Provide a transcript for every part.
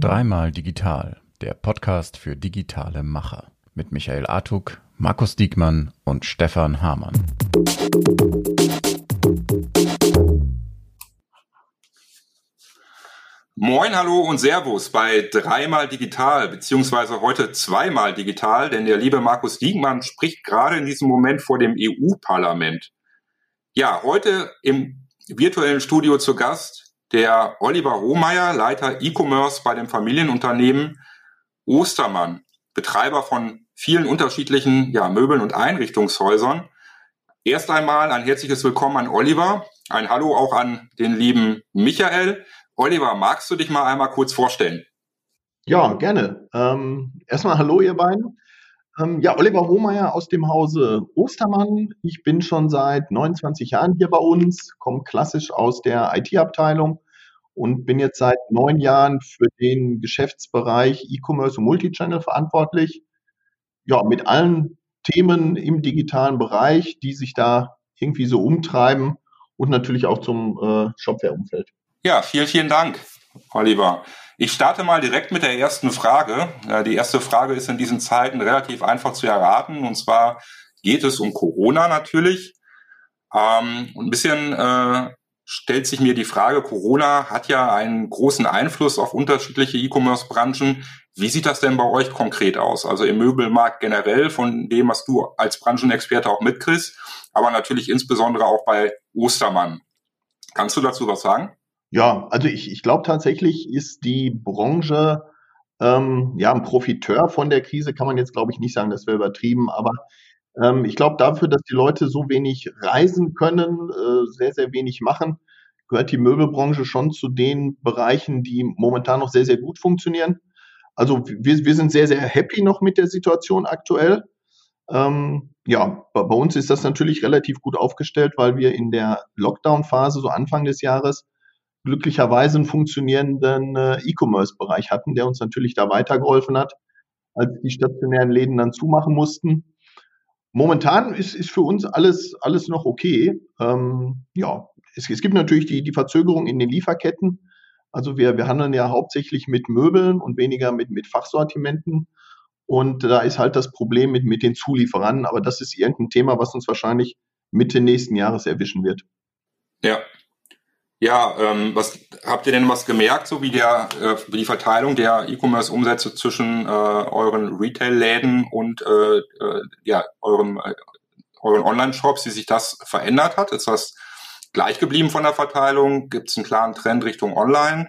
Dreimal digital, der Podcast für digitale Macher mit Michael Artuk, Markus Diekmann und Stefan Hamann. Moin, hallo und Servus bei dreimal digital, beziehungsweise heute zweimal digital, denn der liebe Markus Diekmann spricht gerade in diesem Moment vor dem EU-Parlament. Ja, heute im virtuellen Studio zu Gast der Oliver Rohmeier, Leiter E-Commerce bei dem Familienunternehmen Ostermann, Betreiber von vielen unterschiedlichen ja, Möbeln und Einrichtungshäusern. Erst einmal ein herzliches Willkommen an Oliver, ein Hallo auch an den lieben Michael. Oliver, magst du dich mal einmal kurz vorstellen? Ja, gerne. Ähm, erstmal Hallo, ihr beiden. Ähm, ja, Oliver Hohmeier aus dem Hause Ostermann. Ich bin schon seit 29 Jahren hier bei uns, komme klassisch aus der IT-Abteilung und bin jetzt seit neun Jahren für den Geschäftsbereich E-Commerce und Multichannel verantwortlich ja, mit allen Themen im digitalen Bereich, die sich da irgendwie so umtreiben und natürlich auch zum äh, Shopware-Umfeld. Ja, vielen, vielen Dank, Oliver. Ich starte mal direkt mit der ersten Frage. Die erste Frage ist in diesen Zeiten relativ einfach zu erraten. Und zwar geht es um Corona natürlich. Ähm, ein bisschen äh, stellt sich mir die Frage, Corona hat ja einen großen Einfluss auf unterschiedliche E-Commerce-Branchen. Wie sieht das denn bei euch konkret aus? Also im Möbelmarkt generell, von dem, was du als Branchenexperte auch mitkriegst, aber natürlich insbesondere auch bei Ostermann. Kannst du dazu was sagen? Ja, also ich, ich glaube tatsächlich ist die Branche ähm, ja ein Profiteur von der Krise, kann man jetzt glaube ich nicht sagen, das wäre übertrieben, aber ähm, ich glaube dafür, dass die Leute so wenig reisen können, äh, sehr, sehr wenig machen, gehört die Möbelbranche schon zu den Bereichen, die momentan noch sehr, sehr gut funktionieren. Also wir, wir sind sehr, sehr happy noch mit der Situation aktuell. Ähm, ja, bei, bei uns ist das natürlich relativ gut aufgestellt, weil wir in der Lockdown-Phase, so Anfang des Jahres, glücklicherweise einen funktionierenden äh, E-Commerce-Bereich hatten, der uns natürlich da weitergeholfen hat, als die stationären Läden dann zumachen mussten. Momentan ist, ist für uns alles, alles noch okay. Ähm, ja, es, es gibt natürlich die, die Verzögerung in den Lieferketten. Also wir, wir handeln ja hauptsächlich mit Möbeln und weniger mit, mit Fachsortimenten. Und da ist halt das Problem mit, mit den Zulieferern. Aber das ist irgendein Thema, was uns wahrscheinlich Mitte nächsten Jahres erwischen wird. Ja. Ja, ähm, was habt ihr denn was gemerkt, so wie der äh, wie die Verteilung der E-Commerce-Umsätze zwischen äh, euren Retail-Läden und äh, äh, ja euren äh, euren Online-Shops, wie sich das verändert hat? Ist das gleich geblieben von der Verteilung? Gibt es einen klaren Trend Richtung Online?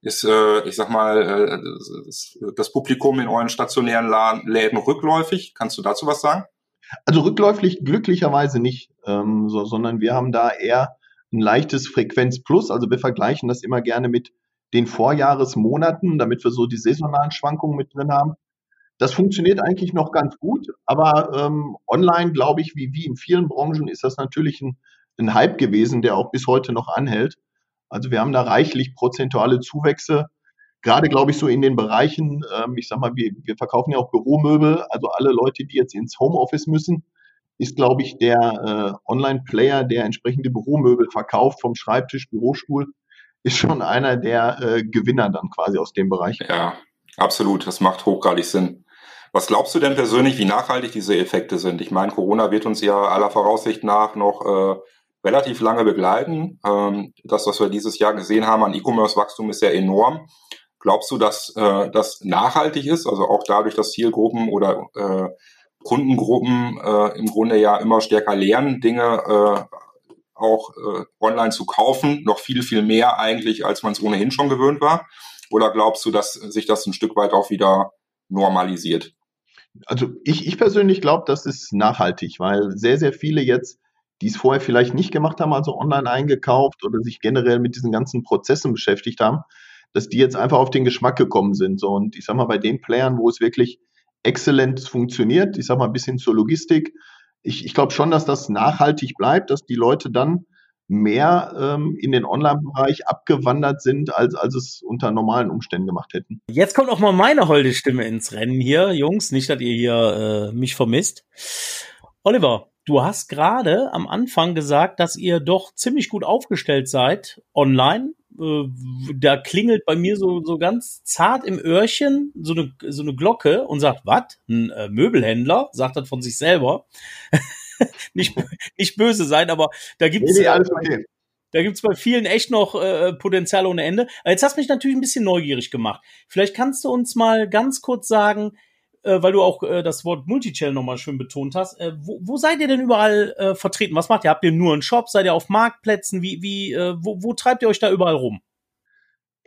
Ist, äh, ich sag mal, äh, das Publikum in euren stationären Läden rückläufig? Kannst du dazu was sagen? Also rückläufig glücklicherweise nicht, ähm, so, sondern wir haben da eher ein leichtes Frequenz plus. Also wir vergleichen das immer gerne mit den Vorjahresmonaten, damit wir so die saisonalen Schwankungen mit drin haben. Das funktioniert eigentlich noch ganz gut, aber ähm, online, glaube ich, wie, wie in vielen Branchen, ist das natürlich ein ein Hype gewesen, der auch bis heute noch anhält. Also wir haben da reichlich prozentuale Zuwächse, gerade glaube ich so in den Bereichen, ähm, ich sag mal, wir, wir verkaufen ja auch Büromöbel, also alle Leute, die jetzt ins Homeoffice müssen, ist, glaube ich, der äh, Online-Player, der entsprechende Büromöbel verkauft, vom Schreibtisch, Bürostuhl, ist schon einer der äh, Gewinner dann quasi aus dem Bereich. Ja, absolut. Das macht hochgradig Sinn. Was glaubst du denn persönlich, wie nachhaltig diese Effekte sind? Ich meine, Corona wird uns ja aller Voraussicht nach noch äh, relativ lange begleiten. Ähm, das, was wir dieses Jahr gesehen haben an E-Commerce-Wachstum, ist ja enorm. Glaubst du, dass äh, das nachhaltig ist? Also auch dadurch, dass Zielgruppen oder äh, Kundengruppen äh, im Grunde ja immer stärker lernen, Dinge äh, auch äh, online zu kaufen, noch viel, viel mehr eigentlich, als man es ohnehin schon gewöhnt war? Oder glaubst du, dass sich das ein Stück weit auch wieder normalisiert? Also ich, ich persönlich glaube, das ist nachhaltig, weil sehr, sehr viele jetzt die es vorher vielleicht nicht gemacht haben, also online eingekauft oder sich generell mit diesen ganzen Prozessen beschäftigt haben, dass die jetzt einfach auf den Geschmack gekommen sind. So, und ich sag mal, bei den Playern, wo es wirklich exzellent funktioniert, ich sag mal, bis hin zur Logistik, ich, ich glaube schon, dass das nachhaltig bleibt, dass die Leute dann mehr ähm, in den Online-Bereich abgewandert sind, als, als es unter normalen Umständen gemacht hätten. Jetzt kommt auch mal meine holde Stimme ins Rennen hier, Jungs, nicht, dass ihr hier äh, mich vermisst. Oliver, Du hast gerade am Anfang gesagt, dass ihr doch ziemlich gut aufgestellt seid online. Äh, da klingelt bei mir so, so ganz zart im Öhrchen so eine, so eine Glocke und sagt, was? Ein äh, Möbelhändler? Sagt das von sich selber. nicht, nicht böse sein, aber da gibt es. Nee, nee, okay. Da gibt's bei vielen echt noch äh, Potenzial ohne Ende. Aber jetzt hast du mich natürlich ein bisschen neugierig gemacht. Vielleicht kannst du uns mal ganz kurz sagen, äh, weil du auch äh, das Wort Multichannel nochmal schön betont hast. Äh, wo, wo seid ihr denn überall äh, vertreten? Was macht ihr? Habt ihr nur einen Shop? Seid ihr auf Marktplätzen? Wie, wie, äh, wo, wo treibt ihr euch da überall rum?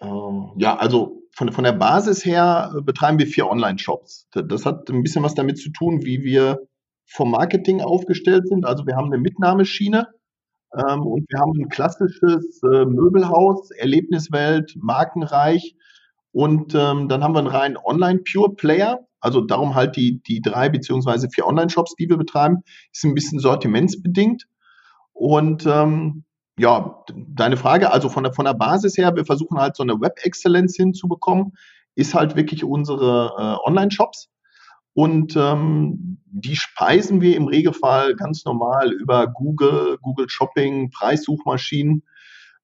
Ähm, ja, also von, von der Basis her äh, betreiben wir vier Online-Shops. Das hat ein bisschen was damit zu tun, wie wir vom Marketing aufgestellt sind. Also wir haben eine Mitnahmeschiene ähm, und wir haben ein klassisches äh, Möbelhaus, Erlebniswelt, markenreich. Und ähm, dann haben wir einen rein Online-Pure-Player. Also darum halt die, die drei beziehungsweise vier Online-Shops, die wir betreiben, ist ein bisschen sortimentsbedingt. Und ähm, ja, deine Frage, also von der, von der Basis her, wir versuchen halt so eine Web-Exzellenz hinzubekommen, ist halt wirklich unsere äh, Online-Shops. Und ähm, die speisen wir im Regelfall ganz normal über Google, Google Shopping, Preissuchmaschinen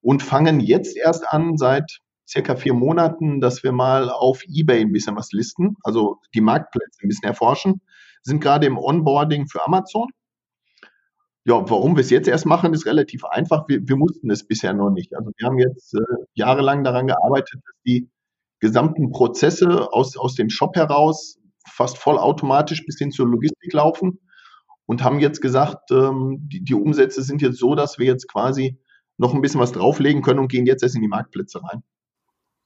und fangen jetzt erst an, seit circa vier Monaten, dass wir mal auf eBay ein bisschen was listen, also die Marktplätze ein bisschen erforschen, sind gerade im Onboarding für Amazon. Ja, warum wir es jetzt erst machen, ist relativ einfach. Wir, wir mussten es bisher noch nicht. Also wir haben jetzt äh, jahrelang daran gearbeitet, dass die gesamten Prozesse aus, aus dem Shop heraus fast vollautomatisch bis hin zur Logistik laufen und haben jetzt gesagt, ähm, die, die Umsätze sind jetzt so, dass wir jetzt quasi noch ein bisschen was drauflegen können und gehen jetzt erst in die Marktplätze rein.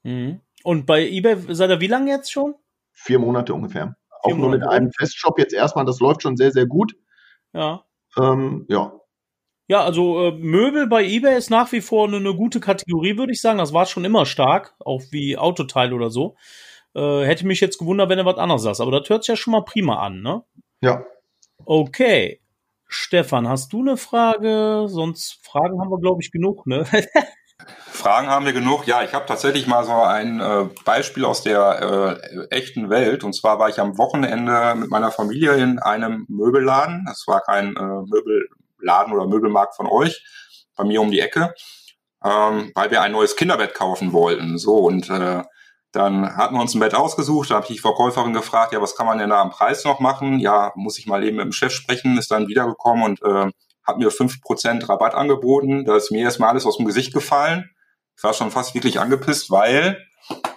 Mhm. Und bei eBay seid ihr wie lange jetzt schon? Vier Monate ungefähr. Vier Auch nur mit einem Festshop jetzt erstmal, das läuft schon sehr, sehr gut. Ja. Ähm, ja. Ja, also äh, Möbel bei eBay ist nach wie vor eine, eine gute Kategorie, würde ich sagen. Das war schon immer stark, auch wie Autoteil oder so. Äh, hätte mich jetzt gewundert, wenn er was anderes sagt. Aber das hört sich ja schon mal prima an, ne? Ja. Okay. Stefan, hast du eine Frage? Sonst Fragen haben wir, glaube ich, genug, ne? Fragen haben wir genug. Ja, ich habe tatsächlich mal so ein äh, Beispiel aus der äh, echten Welt. Und zwar war ich am Wochenende mit meiner Familie in einem Möbelladen. Das war kein äh, Möbelladen oder Möbelmarkt von euch, bei mir um die Ecke, ähm, weil wir ein neues Kinderbett kaufen wollten. So und äh, dann hatten wir uns ein Bett ausgesucht, da habe ich die Verkäuferin gefragt, ja, was kann man denn da am Preis noch machen? Ja, muss ich mal eben mit dem Chef sprechen, ist dann wiedergekommen und äh, hat mir fünf Prozent Rabatt angeboten. Da ist mir erstmal alles aus dem Gesicht gefallen. Ich war schon fast wirklich angepisst, weil,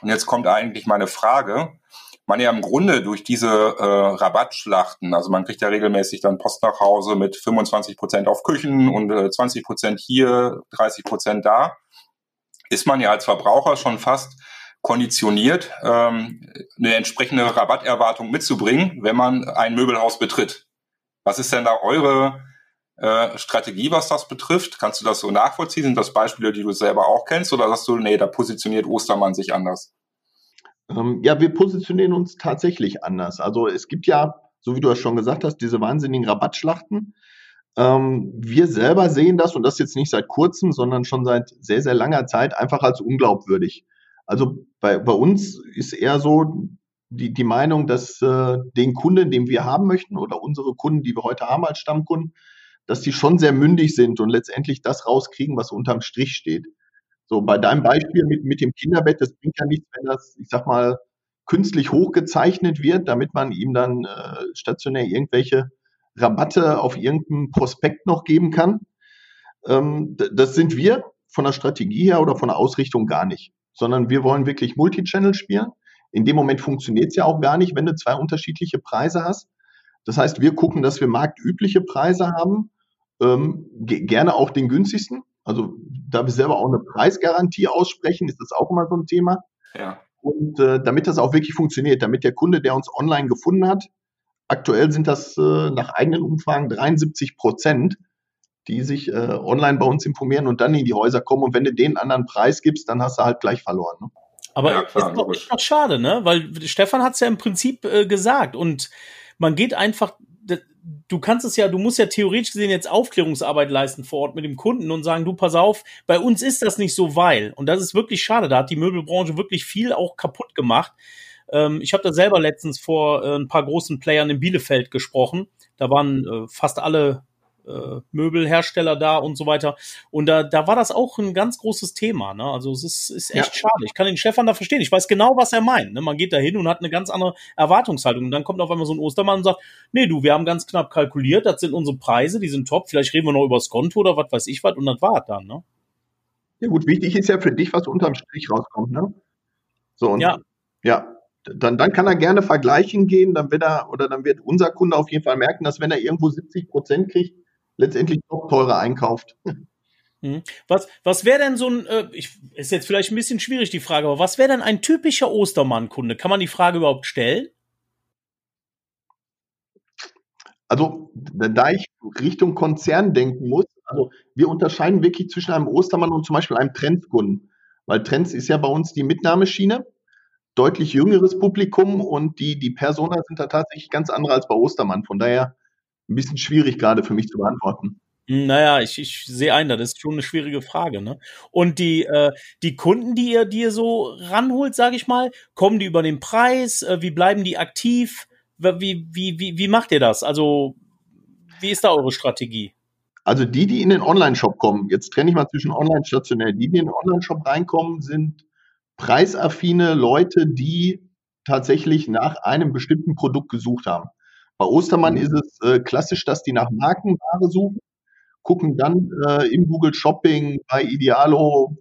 und jetzt kommt eigentlich meine Frage, man ja im Grunde durch diese äh, Rabattschlachten, also man kriegt ja regelmäßig dann Post nach Hause mit 25 Prozent auf Küchen und äh, 20 Prozent hier, 30 Prozent da, ist man ja als Verbraucher schon fast konditioniert, ähm, eine entsprechende Rabatterwartung mitzubringen, wenn man ein Möbelhaus betritt. Was ist denn da eure äh, Strategie, was das betrifft? Kannst du das so nachvollziehen? Sind das Beispiele, die du selber auch kennst? Oder sagst du, nee, da positioniert Ostermann sich anders? Ähm, ja, wir positionieren uns tatsächlich anders. Also es gibt ja, so wie du es schon gesagt hast, diese wahnsinnigen Rabattschlachten. Ähm, wir selber sehen das, und das jetzt nicht seit kurzem, sondern schon seit sehr, sehr langer Zeit, einfach als unglaubwürdig. Also bei, bei uns ist eher so die, die Meinung, dass äh, den Kunden, den wir haben möchten, oder unsere Kunden, die wir heute haben als Stammkunden, dass die schon sehr mündig sind und letztendlich das rauskriegen, was unterm Strich steht. So, bei deinem Beispiel mit, mit dem Kinderbett, das bringt ja nichts, wenn das, ich sag mal, künstlich hochgezeichnet wird, damit man ihm dann äh, stationär irgendwelche Rabatte auf irgendeinen Prospekt noch geben kann. Ähm, das sind wir von der Strategie her oder von der Ausrichtung gar nicht sondern wir wollen wirklich Multichannel spielen. In dem Moment funktioniert es ja auch gar nicht, wenn du zwei unterschiedliche Preise hast. Das heißt, wir gucken, dass wir marktübliche Preise haben, ähm, gerne auch den günstigsten. Also da wir selber auch eine Preisgarantie aussprechen, ist das auch immer so ein Thema. Ja. Und äh, damit das auch wirklich funktioniert, damit der Kunde, der uns online gefunden hat, aktuell sind das äh, nach eigenen Umfragen 73 Prozent, die sich äh, online bei uns informieren und dann in die Häuser kommen. Und wenn du den anderen Preis gibst, dann hast du halt gleich verloren. Ne? Aber ja, klar, ist, doch, ist doch schade, ne? Weil Stefan hat es ja im Prinzip äh, gesagt und man geht einfach, du kannst es ja, du musst ja theoretisch gesehen jetzt Aufklärungsarbeit leisten vor Ort mit dem Kunden und sagen, du pass auf, bei uns ist das nicht so, weil. Und das ist wirklich schade. Da hat die Möbelbranche wirklich viel auch kaputt gemacht. Ähm, ich habe da selber letztens vor äh, ein paar großen Playern in Bielefeld gesprochen. Da waren äh, fast alle äh, Möbelhersteller da und so weiter. Und da, da war das auch ein ganz großes Thema. Ne? Also es ist, ist echt ja. schade. Ich kann den Stefan da verstehen. Ich weiß genau, was er meint. Ne? Man geht da hin und hat eine ganz andere Erwartungshaltung. Und dann kommt auf einmal so ein Ostermann und sagt, nee, du, wir haben ganz knapp kalkuliert, das sind unsere Preise, die sind top. Vielleicht reden wir noch über das Konto oder was weiß ich was und das war dann. Ne? Ja gut, wichtig ist ja für dich, was unterm Strich rauskommt. Ne? So, und ja. ja, dann, dann kann er gerne vergleichen gehen, dann wird er, oder dann wird unser Kunde auf jeden Fall merken, dass wenn er irgendwo 70 Prozent kriegt, letztendlich doch teurer einkauft. Mhm. Was, was wäre denn so ein, äh, ich, ist jetzt vielleicht ein bisschen schwierig die Frage, aber was wäre denn ein typischer Ostermann-Kunde? Kann man die Frage überhaupt stellen? Also, da ich Richtung Konzern denken muss, also wir unterscheiden wirklich zwischen einem Ostermann und zum Beispiel einem Trends-Kunden. Weil Trends ist ja bei uns die Mitnahmeschiene deutlich jüngeres Publikum und die, die Persona sind da tatsächlich ganz andere als bei Ostermann. Von daher ein bisschen schwierig gerade für mich zu beantworten. Naja, ich, ich sehe ein, das ist schon eine schwierige Frage. Ne? Und die, äh, die Kunden, die ihr, die ihr so ranholt, sage ich mal, kommen die über den Preis? Äh, wie bleiben die aktiv? Wie, wie, wie, wie macht ihr das? Also, wie ist da eure Strategie? Also die, die in den Online-Shop kommen, jetzt trenne ich mal zwischen Online stationär, die, die in den Online-Shop reinkommen, sind preisaffine Leute, die tatsächlich nach einem bestimmten Produkt gesucht haben. Bei Ostermann mhm. ist es äh, klassisch, dass die nach Markenware suchen, gucken dann äh, im Google Shopping, bei Idealo,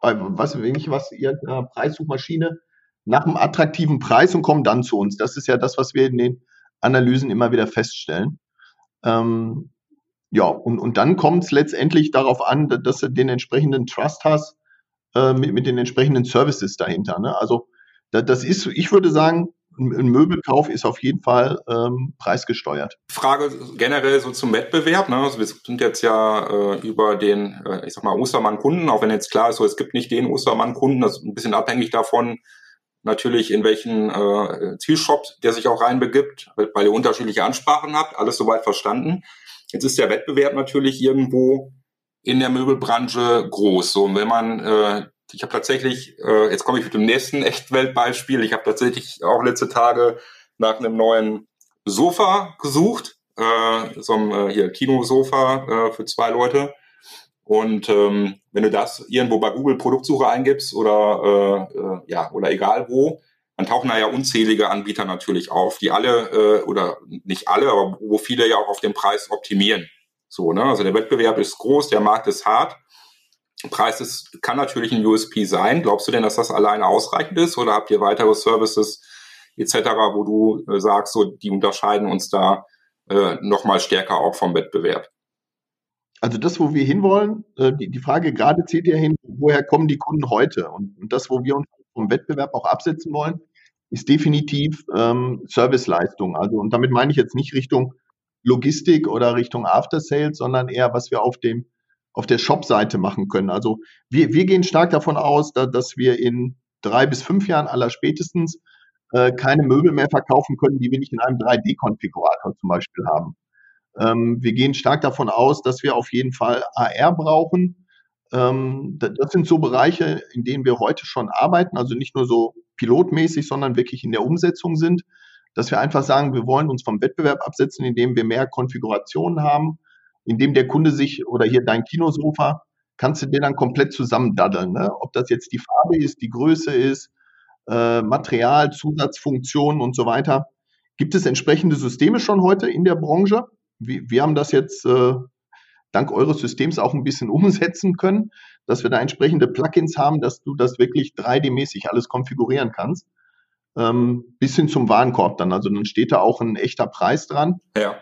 bei was ich was, irgendeiner Preissuchmaschine nach einem attraktiven Preis und kommen dann zu uns. Das ist ja das, was wir in den Analysen immer wieder feststellen. Ähm, ja, und, und dann kommt es letztendlich darauf an, dass du den entsprechenden Trust hast, äh, mit, mit den entsprechenden Services dahinter. Ne? Also da, das ist, ich würde sagen, ein Möbelkauf ist auf jeden Fall ähm, preisgesteuert. Frage generell so zum Wettbewerb. Ne? Also wir sind jetzt ja äh, über den, äh, ich sag mal, Ostermann-Kunden, auch wenn jetzt klar ist, so es gibt nicht den Ostermann-Kunden, das ist ein bisschen abhängig davon, natürlich in welchen äh, Zielshop der sich auch reinbegibt, weil ihr unterschiedliche Ansprachen habt, alles soweit verstanden. Jetzt ist der Wettbewerb natürlich irgendwo in der Möbelbranche groß. So, und wenn man, äh, ich habe tatsächlich, äh, jetzt komme ich mit dem nächsten Echtweltbeispiel, ich habe tatsächlich auch letzte Tage nach einem neuen Sofa gesucht, äh, so einem äh, hier Kinosofa äh, für zwei Leute. Und ähm, wenn du das irgendwo bei Google Produktsuche eingibst oder äh, äh, ja oder egal wo, dann tauchen da ja unzählige Anbieter natürlich auf, die alle äh, oder nicht alle, aber wo viele ja auch auf den Preis optimieren. So, ne? Also der Wettbewerb ist groß, der Markt ist hart. Preis ist, kann natürlich ein USP sein. Glaubst du denn, dass das alleine ausreichend ist oder habt ihr weitere Services etc., wo du äh, sagst, so die unterscheiden uns da äh, nochmal stärker auch vom Wettbewerb? Also das, wo wir hinwollen, äh, die, die Frage gerade zählt ja hin, woher kommen die Kunden heute? Und, und das, wo wir uns vom Wettbewerb auch absetzen wollen, ist definitiv ähm, Serviceleistung. Also und damit meine ich jetzt nicht Richtung Logistik oder Richtung After Sales, sondern eher, was wir auf dem auf der Shop-Seite machen können. Also wir, wir gehen stark davon aus, da, dass wir in drei bis fünf Jahren aller spätestens äh, keine Möbel mehr verkaufen können, die wir nicht in einem 3D-Konfigurator zum Beispiel haben. Ähm, wir gehen stark davon aus, dass wir auf jeden Fall AR brauchen. Ähm, das sind so Bereiche, in denen wir heute schon arbeiten, also nicht nur so pilotmäßig, sondern wirklich in der Umsetzung sind dass wir einfach sagen, wir wollen uns vom Wettbewerb absetzen, indem wir mehr Konfigurationen haben, indem der Kunde sich oder hier dein Kinosofa, kannst du den dann komplett zusammendaddeln. Ne? Ob das jetzt die Farbe ist, die Größe ist, äh, Material, Zusatzfunktionen und so weiter. Gibt es entsprechende Systeme schon heute in der Branche? Wir, wir haben das jetzt äh, dank eures Systems auch ein bisschen umsetzen können, dass wir da entsprechende Plugins haben, dass du das wirklich 3D-mäßig alles konfigurieren kannst ähm, bis hin zum Warenkorb dann. Also dann steht da auch ein echter Preis dran. Ja.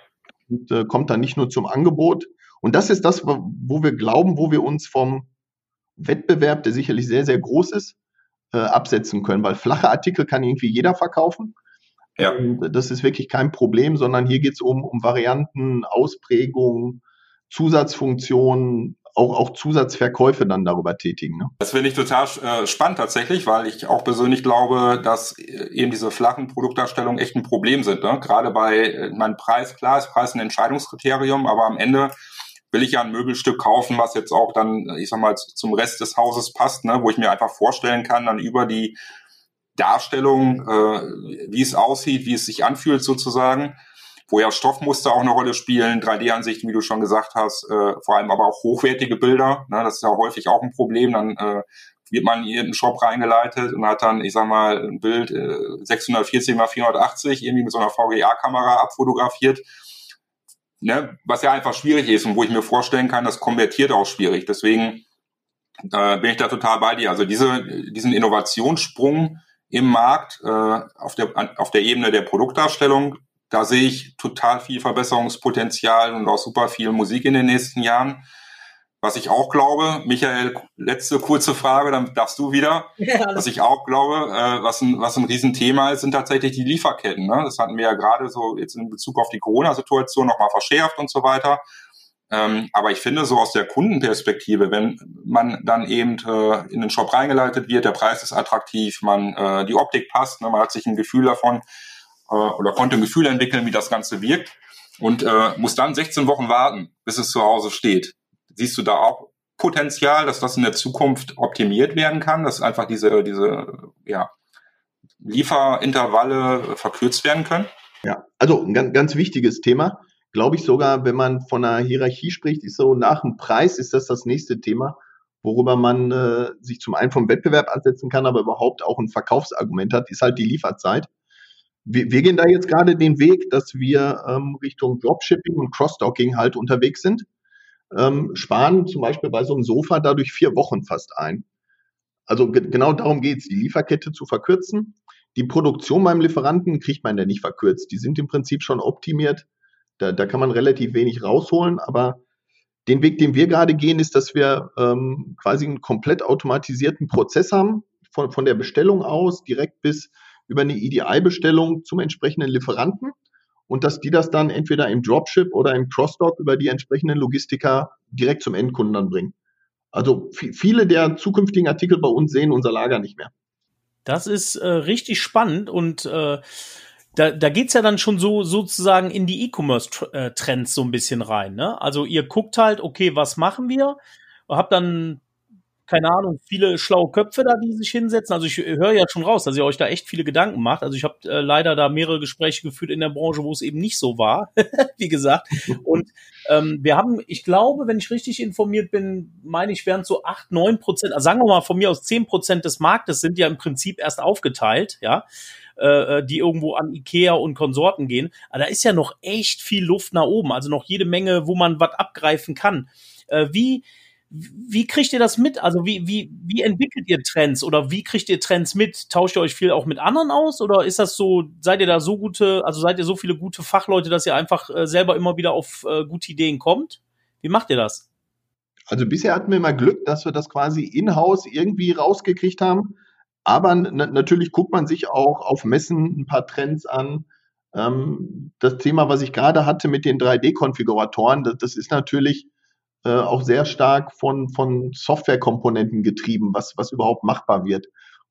Und äh, kommt dann nicht nur zum Angebot. Und das ist das, wo wir glauben, wo wir uns vom Wettbewerb, der sicherlich sehr, sehr groß ist, äh, absetzen können, weil flache Artikel kann irgendwie jeder verkaufen. Ja. Und das ist wirklich kein Problem, sondern hier geht es um, um Varianten, Ausprägungen, Zusatzfunktionen, auch, auch Zusatzverkäufe dann darüber tätigen. Ne? Das finde ich total äh, spannend tatsächlich, weil ich auch persönlich glaube, dass äh, eben diese flachen Produktdarstellungen echt ein Problem sind. Ne? Gerade bei äh, meinem Preis, klar ist Preis ein Entscheidungskriterium, aber am Ende will ich ja ein Möbelstück kaufen, was jetzt auch dann, ich sag mal, zum Rest des Hauses passt, ne? wo ich mir einfach vorstellen kann, dann über die Darstellung, äh, wie es aussieht, wie es sich anfühlt sozusagen, wo ja Stoffmuster auch eine Rolle spielen, 3D-Ansichten, wie du schon gesagt hast, äh, vor allem aber auch hochwertige Bilder. Ne, das ist ja häufig auch ein Problem. Dann äh, wird man in einen Shop reingeleitet und hat dann, ich sag mal, ein Bild äh, 640 mal 480 irgendwie mit so einer VGA-Kamera abfotografiert. Ne, was ja einfach schwierig ist und wo ich mir vorstellen kann, das konvertiert auch schwierig. Deswegen äh, bin ich da total bei dir. Also diese, diesen Innovationssprung im Markt äh, auf, der, auf der Ebene der Produktdarstellung, da sehe ich total viel Verbesserungspotenzial und auch super viel Musik in den nächsten Jahren. Was ich auch glaube, Michael, letzte kurze Frage, dann darfst du wieder. Ja, was ich auch glaube, äh, was, ein, was ein Riesenthema ist, sind tatsächlich die Lieferketten. Ne? Das hatten wir ja gerade so jetzt in Bezug auf die Corona-Situation nochmal verschärft und so weiter. Ähm, aber ich finde so aus der Kundenperspektive, wenn man dann eben äh, in den Shop reingeleitet wird, der Preis ist attraktiv, man äh, die Optik passt, ne, man hat sich ein Gefühl davon äh, oder konnte ein Gefühl entwickeln, wie das Ganze wirkt und äh, muss dann 16 Wochen warten, bis es zu Hause steht. Siehst du da auch Potenzial, dass das in der Zukunft optimiert werden kann, dass einfach diese diese ja, Lieferintervalle verkürzt werden können? Ja, also ein ganz, ganz wichtiges Thema glaube ich sogar, wenn man von einer Hierarchie spricht, ist so nach dem Preis ist das das nächste Thema, worüber man äh, sich zum einen vom Wettbewerb ansetzen kann, aber überhaupt auch ein Verkaufsargument hat, ist halt die Lieferzeit. Wir, wir gehen da jetzt gerade den Weg, dass wir ähm, Richtung Dropshipping und Crossdocking halt unterwegs sind. Ähm, sparen zum Beispiel bei so einem Sofa dadurch vier Wochen fast ein. Also ge genau darum geht's, die Lieferkette zu verkürzen. Die Produktion beim Lieferanten kriegt man ja nicht verkürzt. Die sind im Prinzip schon optimiert da, da kann man relativ wenig rausholen, aber den Weg, den wir gerade gehen, ist, dass wir ähm, quasi einen komplett automatisierten Prozess haben, von, von der Bestellung aus direkt bis über eine EDI-Bestellung zum entsprechenden Lieferanten und dass die das dann entweder im Dropship oder im Crossdock über die entsprechenden Logistiker direkt zum Endkunden dann bringen. Also viele der zukünftigen Artikel bei uns sehen unser Lager nicht mehr. Das ist äh, richtig spannend und äh, da, da geht's ja dann schon so sozusagen in die E-Commerce-Trends so ein bisschen rein. Ne? Also ihr guckt halt, okay, was machen wir? Habt dann keine Ahnung, viele schlaue Köpfe da, die sich hinsetzen. Also ich höre ja schon raus, dass ihr euch da echt viele Gedanken macht. Also ich habe äh, leider da mehrere Gespräche geführt in der Branche, wo es eben nicht so war, wie gesagt. Und ähm, wir haben, ich glaube, wenn ich richtig informiert bin, meine ich, wären so acht, neun Prozent, also sagen wir mal von mir aus zehn Prozent des Marktes sind ja im Prinzip erst aufgeteilt, ja. Äh, äh, die irgendwo an Ikea und Konsorten gehen. Aber da ist ja noch echt viel Luft nach oben, also noch jede Menge, wo man was abgreifen kann. Äh, wie, wie kriegt ihr das mit? Also wie, wie, wie entwickelt ihr Trends oder wie kriegt ihr Trends mit? Tauscht ihr euch viel auch mit anderen aus oder ist das so, seid ihr da so gute, also seid ihr so viele gute Fachleute, dass ihr einfach äh, selber immer wieder auf äh, gute Ideen kommt? Wie macht ihr das? Also bisher hatten wir immer Glück, dass wir das quasi in-house irgendwie rausgekriegt haben. Aber natürlich guckt man sich auch auf Messen ein paar Trends an. Ähm, das Thema, was ich gerade hatte mit den 3D-Konfiguratoren, das, das, ist natürlich äh, auch sehr stark von, von Softwarekomponenten getrieben, was, was überhaupt machbar wird.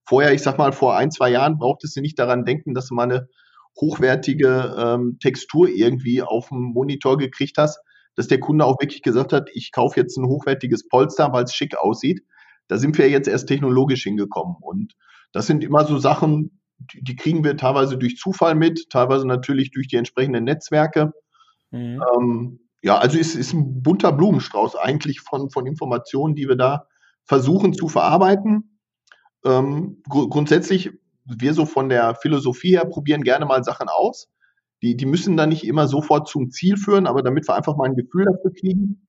Vorher, ich sag mal, vor ein, zwei Jahren brauchtest du nicht daran denken, dass du mal eine hochwertige ähm, Textur irgendwie auf dem Monitor gekriegt hast, dass der Kunde auch wirklich gesagt hat, ich kaufe jetzt ein hochwertiges Polster, weil es schick aussieht. Da sind wir jetzt erst technologisch hingekommen. Und das sind immer so Sachen, die, die kriegen wir teilweise durch Zufall mit, teilweise natürlich durch die entsprechenden Netzwerke. Mhm. Ähm, ja, also es ist ein bunter Blumenstrauß eigentlich von, von Informationen, die wir da versuchen zu verarbeiten. Ähm, gr grundsätzlich, wir so von der Philosophie her probieren gerne mal Sachen aus. Die, die müssen dann nicht immer sofort zum Ziel führen, aber damit wir einfach mal ein Gefühl dafür kriegen.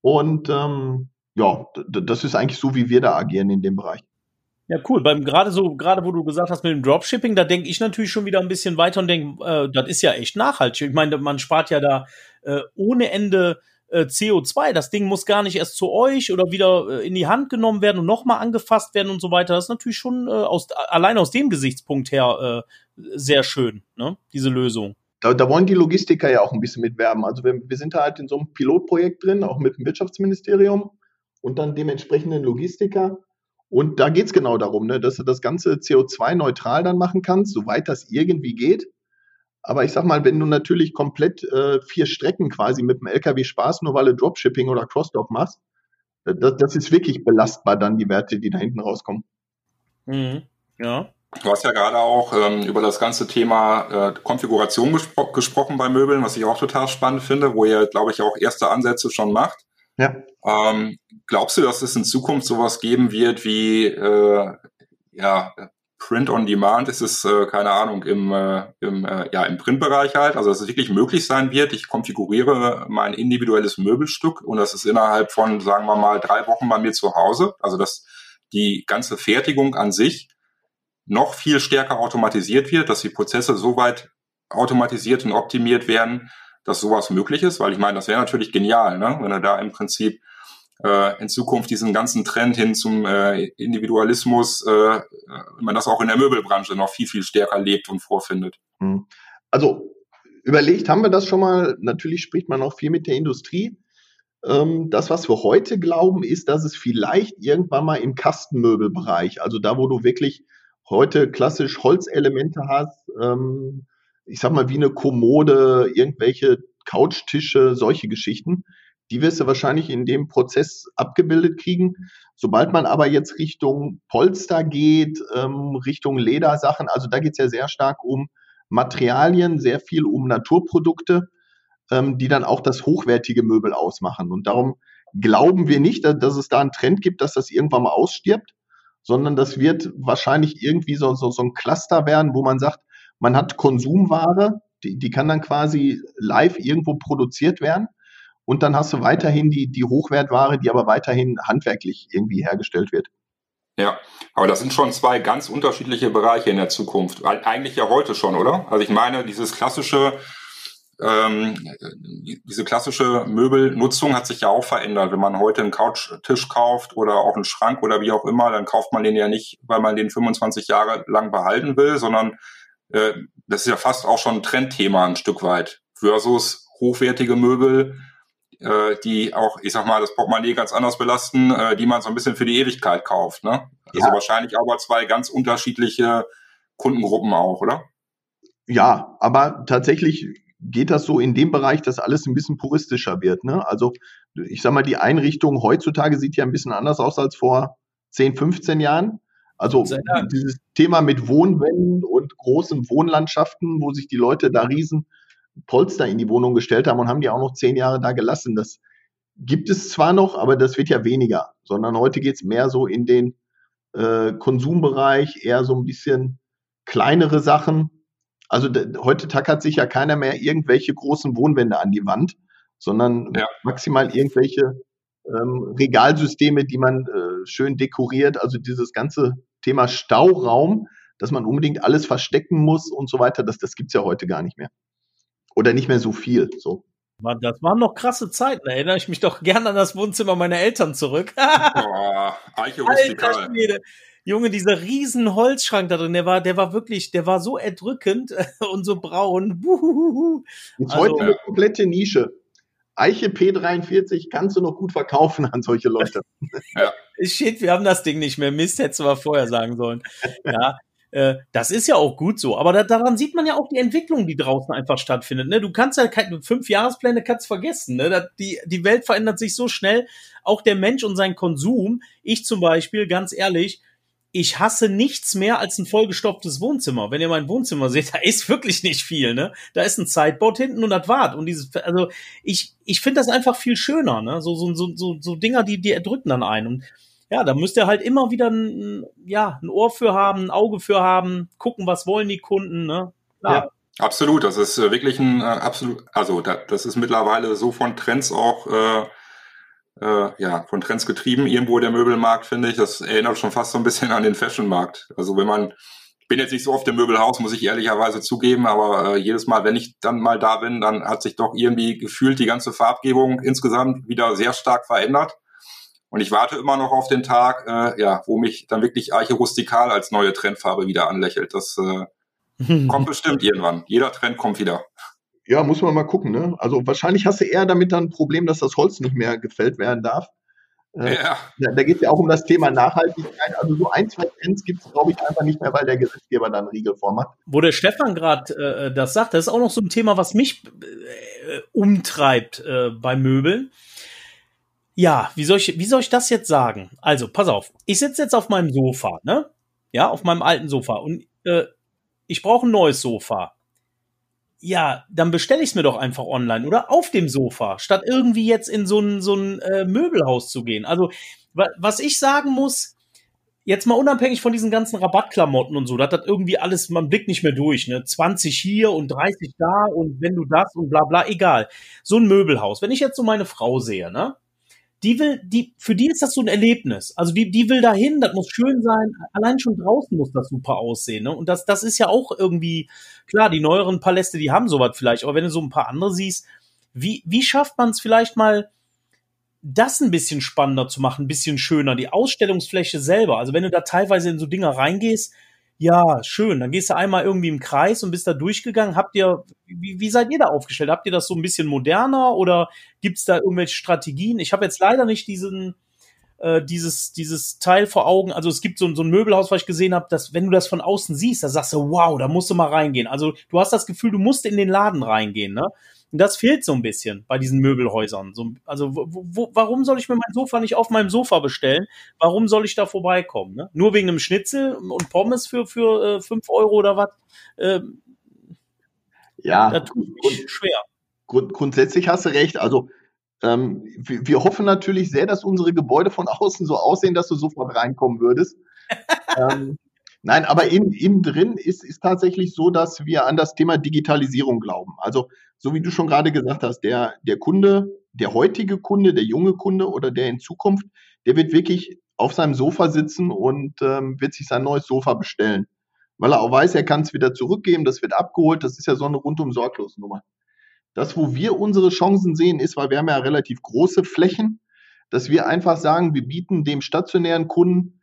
Und ähm, ja, das ist eigentlich so, wie wir da agieren in dem Bereich. Ja, cool. Beim gerade so, gerade wo du gesagt hast mit dem Dropshipping, da denke ich natürlich schon wieder ein bisschen weiter und denke, äh, das ist ja echt nachhaltig. Ich meine, man spart ja da äh, ohne Ende äh, CO2. Das Ding muss gar nicht erst zu euch oder wieder äh, in die Hand genommen werden und nochmal angefasst werden und so weiter. Das ist natürlich schon äh, aus, allein aus dem Gesichtspunkt her äh, sehr schön, ne? diese Lösung. Da, da wollen die Logistiker ja auch ein bisschen mitwerben. Also wir, wir sind halt in so einem Pilotprojekt drin, auch mit dem Wirtschaftsministerium und dann dementsprechenden Logistiker. Und da geht es genau darum, ne, dass du das Ganze CO2-neutral dann machen kannst, soweit das irgendwie geht. Aber ich sag mal, wenn du natürlich komplett äh, vier Strecken quasi mit dem LKW Spaß, nur weil du Dropshipping oder Crossdock machst, das, das ist wirklich belastbar dann, die Werte, die da hinten rauskommen. Mhm. Ja. Du hast ja gerade auch ähm, über das ganze Thema äh, Konfiguration gespro gesprochen bei Möbeln, was ich auch total spannend finde, wo ihr, glaube ich, auch erste Ansätze schon macht. Ja. Ähm, glaubst du, dass es in Zukunft sowas geben wird wie äh, ja, Print on Demand? Ist es, äh, keine Ahnung, im, äh, im, äh, ja, im Printbereich halt? Also, dass es wirklich möglich sein wird, ich konfiguriere mein individuelles Möbelstück und das ist innerhalb von, sagen wir mal, drei Wochen bei mir zu Hause. Also, dass die ganze Fertigung an sich noch viel stärker automatisiert wird, dass die Prozesse so weit automatisiert und optimiert werden, dass sowas möglich ist, weil ich meine, das wäre natürlich genial, ne? wenn er da im Prinzip äh, in Zukunft diesen ganzen Trend hin zum äh, Individualismus, äh, wenn man das auch in der Möbelbranche noch viel, viel stärker lebt und vorfindet. Hm. Also überlegt haben wir das schon mal. Natürlich spricht man auch viel mit der Industrie. Ähm, das, was wir heute glauben, ist, dass es vielleicht irgendwann mal im Kastenmöbelbereich, also da, wo du wirklich heute klassisch Holzelemente hast, ähm, ich sag mal wie eine Kommode, irgendwelche Couchtische, solche Geschichten, die wirst du wahrscheinlich in dem Prozess abgebildet kriegen. Sobald man aber jetzt Richtung Polster geht, ähm, Richtung Ledersachen, also da geht es ja sehr stark um Materialien, sehr viel um Naturprodukte, ähm, die dann auch das hochwertige Möbel ausmachen. Und darum glauben wir nicht, dass, dass es da einen Trend gibt, dass das irgendwann mal ausstirbt, sondern das wird wahrscheinlich irgendwie so, so, so ein Cluster werden, wo man sagt, man hat Konsumware, die, die kann dann quasi live irgendwo produziert werden. Und dann hast du weiterhin die, die Hochwertware, die aber weiterhin handwerklich irgendwie hergestellt wird. Ja, aber das sind schon zwei ganz unterschiedliche Bereiche in der Zukunft. Eigentlich ja heute schon, oder? Also ich meine, dieses klassische ähm, diese klassische Möbelnutzung hat sich ja auch verändert. Wenn man heute einen Couchtisch kauft oder auch einen Schrank oder wie auch immer, dann kauft man den ja nicht, weil man den 25 Jahre lang behalten will, sondern äh, das ist ja fast auch schon ein Trendthema ein Stück weit versus hochwertige Möbel, äh, die auch, ich sag mal, das Portemonnaie ganz anders belasten, äh, die man so ein bisschen für die Ewigkeit kauft. Ne? Also ja. wahrscheinlich aber zwei ganz unterschiedliche Kundengruppen auch, oder? Ja, aber tatsächlich geht das so in dem Bereich, dass alles ein bisschen puristischer wird. Ne? Also ich sag mal, die Einrichtung heutzutage sieht ja ein bisschen anders aus als vor 10, 15 Jahren. Also dieses Thema mit Wohnwänden und großen Wohnlandschaften, wo sich die Leute da riesen Polster in die Wohnung gestellt haben und haben die auch noch zehn Jahre da gelassen. Das gibt es zwar noch, aber das wird ja weniger, sondern heute geht es mehr so in den äh, Konsumbereich, eher so ein bisschen kleinere Sachen, also heute tackert sich ja keiner mehr irgendwelche großen Wohnwände an die Wand, sondern ja. maximal irgendwelche ähm, Regalsysteme, die man äh, schön dekoriert. Also dieses ganze Thema Stauraum, dass man unbedingt alles verstecken muss und so weiter, das, das gibt's ja heute gar nicht mehr. Oder nicht mehr so viel. So. Das waren noch krasse Zeiten. Da erinnere ich mich doch gern an das Wohnzimmer meiner Eltern zurück. Boah, Eiche Alter Junge, dieser riesen Holzschrank da drin, der war, der war wirklich, der war so erdrückend und so braun. Ist also, heute eine komplette Nische. Eiche P43 kannst du noch gut verkaufen an solche Leute. Ja. Shit, wir haben das Ding nicht mehr. Mist, hättest du mal vorher sagen sollen. Ja, äh, das ist ja auch gut so. Aber da, daran sieht man ja auch die Entwicklung, die draußen einfach stattfindet. Ne? Du kannst ja keine fünf Jahrespläne kannst vergessen. Ne? Die, die Welt verändert sich so schnell. Auch der Mensch und sein Konsum. Ich zum Beispiel, ganz ehrlich, ich hasse nichts mehr als ein vollgestopftes Wohnzimmer. Wenn ihr mein Wohnzimmer seht, da ist wirklich nicht viel, ne? Da ist ein Sideboard hinten und das war's. Und dieses, also ich, ich finde das einfach viel schöner, ne? So, so, so, so, so Dinger, die, die erdrücken dann ein. Und ja, da müsst ihr halt immer wieder ein, ja, ein Ohr für haben, ein Auge für haben, gucken, was wollen die Kunden, ne? Klar. Ja. Absolut, das ist äh, wirklich ein äh, absolut, also da, das ist mittlerweile so von Trends auch äh, äh, ja, von Trends getrieben, irgendwo der Möbelmarkt, finde ich. Das erinnert schon fast so ein bisschen an den Fashionmarkt. Also wenn man, ich bin jetzt nicht so oft im Möbelhaus, muss ich ehrlicherweise zugeben, aber äh, jedes Mal, wenn ich dann mal da bin, dann hat sich doch irgendwie gefühlt die ganze Farbgebung insgesamt wieder sehr stark verändert. Und ich warte immer noch auf den Tag, äh, ja, wo mich dann wirklich Eiche Rustikal als neue Trendfarbe wieder anlächelt. Das äh, kommt bestimmt irgendwann. Jeder Trend kommt wieder. Ja, muss man mal gucken. Ne? Also wahrscheinlich hast du eher damit dann ein Problem, dass das Holz nicht mehr gefällt werden darf. Äh, ja. ja. Da geht es ja auch um das Thema Nachhaltigkeit. Also so ein, zwei Trends gibt es, glaube ich, einfach nicht mehr, weil der Gesetzgeber dann Riegel vormacht. Wo der Stefan gerade äh, das sagt, das ist auch noch so ein Thema, was mich äh, umtreibt äh, bei Möbeln. Ja, wie soll, ich, wie soll ich das jetzt sagen? Also, pass auf, ich sitze jetzt auf meinem Sofa, ne? ja, auf meinem alten Sofa und äh, ich brauche ein neues Sofa. Ja, dann bestelle ich es mir doch einfach online oder auf dem Sofa, statt irgendwie jetzt in so ein, so ein äh, Möbelhaus zu gehen. Also, wa was ich sagen muss, jetzt mal unabhängig von diesen ganzen Rabattklamotten und so, das hat irgendwie alles, man blickt nicht mehr durch, ne? 20 hier und 30 da und wenn du das und bla bla, egal. So ein Möbelhaus. Wenn ich jetzt so meine Frau sehe, ne? Die will, die, für die ist das so ein Erlebnis. Also die, die will dahin, das muss schön sein. Allein schon draußen muss das super aussehen. Ne? Und das, das ist ja auch irgendwie, klar, die neueren Paläste, die haben sowas vielleicht, aber wenn du so ein paar andere siehst, wie, wie schafft man es vielleicht mal, das ein bisschen spannender zu machen, ein bisschen schöner, die Ausstellungsfläche selber. Also wenn du da teilweise in so Dinger reingehst, ja, schön. Dann gehst du einmal irgendwie im Kreis und bist da durchgegangen. Habt ihr, wie, wie seid ihr da aufgestellt? Habt ihr das so ein bisschen moderner oder gibt's da irgendwelche Strategien? Ich habe jetzt leider nicht diesen, äh, dieses, dieses Teil vor Augen. Also es gibt so, so ein Möbelhaus, was ich gesehen habe, dass wenn du das von außen siehst, da sagst du, wow, da musst du mal reingehen. Also du hast das Gefühl, du musst in den Laden reingehen, ne? Und das fehlt so ein bisschen bei diesen Möbelhäusern. So, also wo, wo, warum soll ich mir mein Sofa nicht auf meinem Sofa bestellen? Warum soll ich da vorbeikommen? Ne? Nur wegen einem Schnitzel und Pommes für für äh, fünf Euro oder was? Ähm, ja, das tut mich schwer. Grund, grundsätzlich hast du recht. Also ähm, wir, wir, hoffen natürlich sehr, dass unsere Gebäude von außen so aussehen, dass du sofort reinkommen würdest. ähm, Nein, aber innen, innen drin ist, ist tatsächlich so, dass wir an das Thema Digitalisierung glauben. Also, so wie du schon gerade gesagt hast, der, der Kunde, der heutige Kunde, der junge Kunde oder der in Zukunft, der wird wirklich auf seinem Sofa sitzen und ähm, wird sich sein neues Sofa bestellen. Weil er auch weiß, er kann es wieder zurückgeben, das wird abgeholt, das ist ja so eine rundum sorglos Nummer. Das, wo wir unsere Chancen sehen, ist, weil wir haben ja relativ große Flächen, dass wir einfach sagen, wir bieten dem stationären Kunden